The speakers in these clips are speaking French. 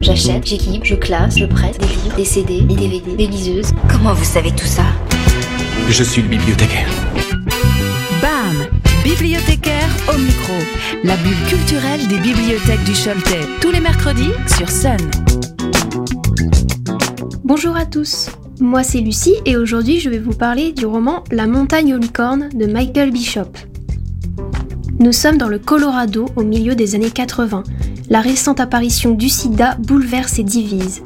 J'achète, j'équipe, je classe, je prête des livres, des CD, des DVD, des liseuses. Comment vous savez tout ça? Je suis le bibliothécaire. BAM Bibliothécaire au micro. La bulle culturelle des bibliothèques du Choletais. Tous les mercredis sur Sun. Bonjour à tous. Moi c'est Lucie et aujourd'hui je vais vous parler du roman La montagne aux licornes de Michael Bishop. Nous sommes dans le Colorado au milieu des années 80. La récente apparition du sida bouleverse et divise.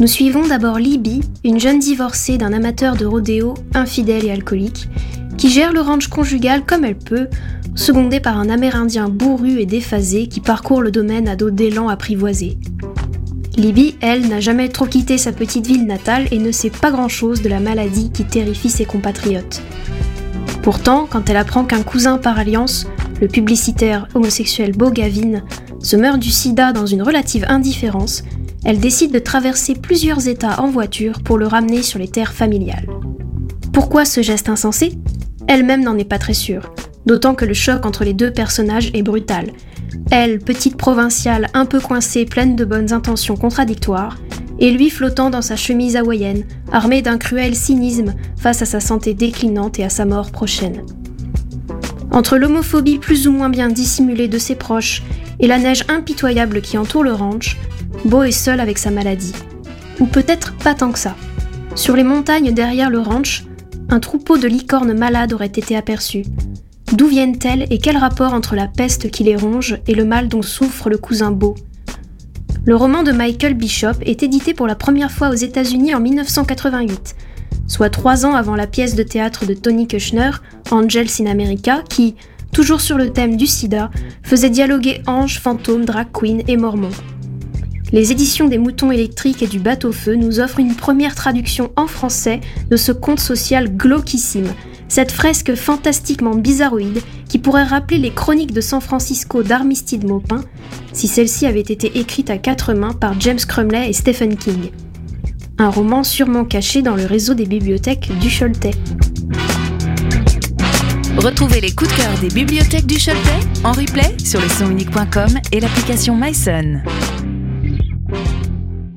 Nous suivons d'abord Libby, une jeune divorcée d'un amateur de rodéo infidèle et alcoolique, qui gère le ranch conjugal comme elle peut, secondée par un Amérindien bourru et déphasé qui parcourt le domaine à dos d'élan apprivoisé. Libby, elle, n'a jamais trop quitté sa petite ville natale et ne sait pas grand-chose de la maladie qui terrifie ses compatriotes. Pourtant, quand elle apprend qu'un cousin par alliance, le publicitaire homosexuel Beau Gavin, se meurt du sida dans une relative indifférence, elle décide de traverser plusieurs États en voiture pour le ramener sur les terres familiales. Pourquoi ce geste insensé? Elle-même n'en est pas très sûre, d'autant que le choc entre les deux personnages est brutal. Elle, petite provinciale un peu coincée, pleine de bonnes intentions contradictoires, et lui flottant dans sa chemise hawaïenne, armé d'un cruel cynisme face à sa santé déclinante et à sa mort prochaine. Entre l'homophobie plus ou moins bien dissimulée de ses proches et la neige impitoyable qui entoure le ranch, Beau est seul avec sa maladie. Ou peut-être pas tant que ça. Sur les montagnes derrière le ranch, un troupeau de licornes malades aurait été aperçu. D'où viennent-elles et quel rapport entre la peste qui les ronge et le mal dont souffre le cousin Beau? Le roman de Michael Bishop est édité pour la première fois aux États-Unis en 1988, soit trois ans avant la pièce de théâtre de Tony Kushner, Angels in America, qui, toujours sur le thème du sida, faisait dialoguer anges, fantômes, drag queens et mormons. Les éditions des Moutons électriques et du Bateau-Feu nous offrent une première traduction en français de ce conte social glauquissime, cette fresque fantastiquement bizarroïde qui pourrait rappeler les chroniques de San Francisco d'Armistide Maupin si celle-ci avait été écrite à quatre mains par James Crumley et Stephen King. Un roman sûrement caché dans le réseau des bibliothèques du Choletais. Retrouvez les coups de cœur des bibliothèques du Choletais en replay sur le sonunique.com et l'application MySun.